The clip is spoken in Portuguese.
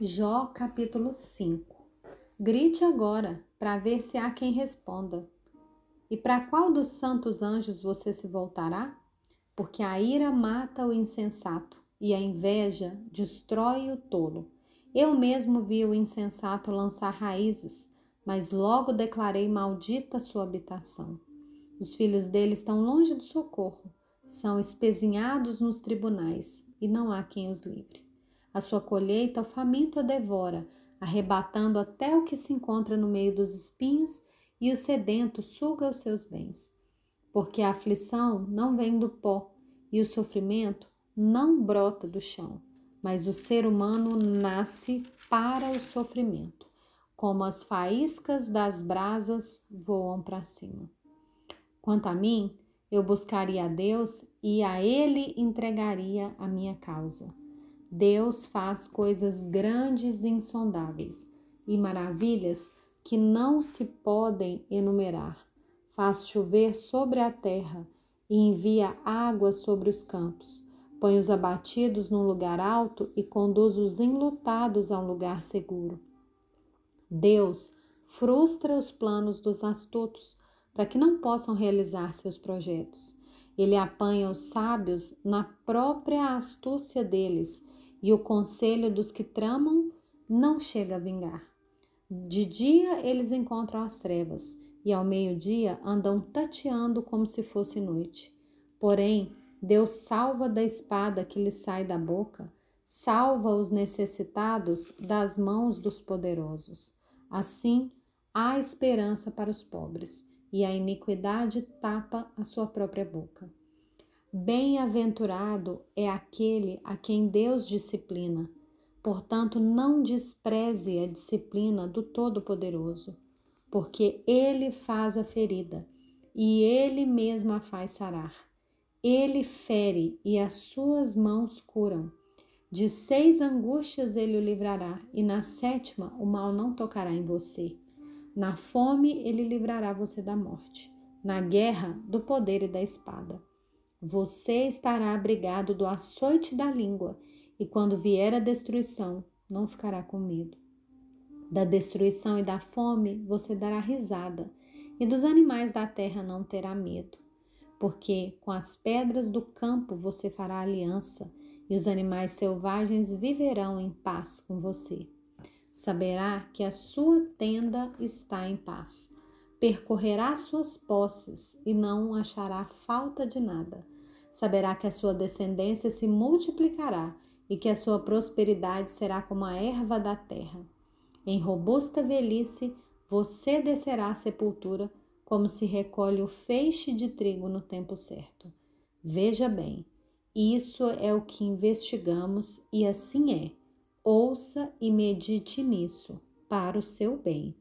Jó capítulo 5 Grite agora, para ver se há quem responda. E para qual dos santos anjos você se voltará? Porque a ira mata o insensato e a inveja destrói o tolo. Eu mesmo vi o insensato lançar raízes, mas logo declarei maldita sua habitação. Os filhos dele estão longe do socorro, são espezinhados nos tribunais, e não há quem os livre. A sua colheita o faminto a devora, arrebatando até o que se encontra no meio dos espinhos, e o sedento suga os seus bens. Porque a aflição não vem do pó, e o sofrimento não brota do chão, mas o ser humano nasce para o sofrimento, como as faíscas das brasas voam para cima. Quanto a mim, eu buscaria a Deus e a Ele entregaria a minha causa. Deus faz coisas grandes e insondáveis e maravilhas que não se podem enumerar. Faz chover sobre a terra e envia água sobre os campos. Põe os abatidos num lugar alto e conduz os enlutados a um lugar seguro. Deus frustra os planos dos astutos para que não possam realizar seus projetos. Ele apanha os sábios na própria astúcia deles e o conselho dos que tramam não chega a vingar. De dia eles encontram as trevas, e ao meio-dia andam tateando como se fosse noite. Porém, Deus salva da espada que lhes sai da boca, salva os necessitados das mãos dos poderosos. Assim, há esperança para os pobres, e a iniquidade tapa a sua própria boca. Bem-aventurado é aquele a quem Deus disciplina. Portanto, não despreze a disciplina do Todo-Poderoso, porque Ele faz a ferida e Ele mesmo a faz sarar. Ele fere e as suas mãos curam. De seis angústias ele o livrará, e na sétima o mal não tocará em você. Na fome ele livrará você da morte, na guerra do poder e da espada. Você estará abrigado do açoite da língua, e quando vier a destruição, não ficará com medo. Da destruição e da fome você dará risada, e dos animais da terra não terá medo, porque com as pedras do campo você fará aliança, e os animais selvagens viverão em paz com você. Saberá que a sua tenda está em paz percorrerá suas posses e não achará falta de nada. Saberá que a sua descendência se multiplicará e que a sua prosperidade será como a erva da terra. Em robusta velhice, você descerá à sepultura como se recolhe o feixe de trigo no tempo certo. Veja bem, isso é o que investigamos e assim é. Ouça e medite nisso para o seu bem.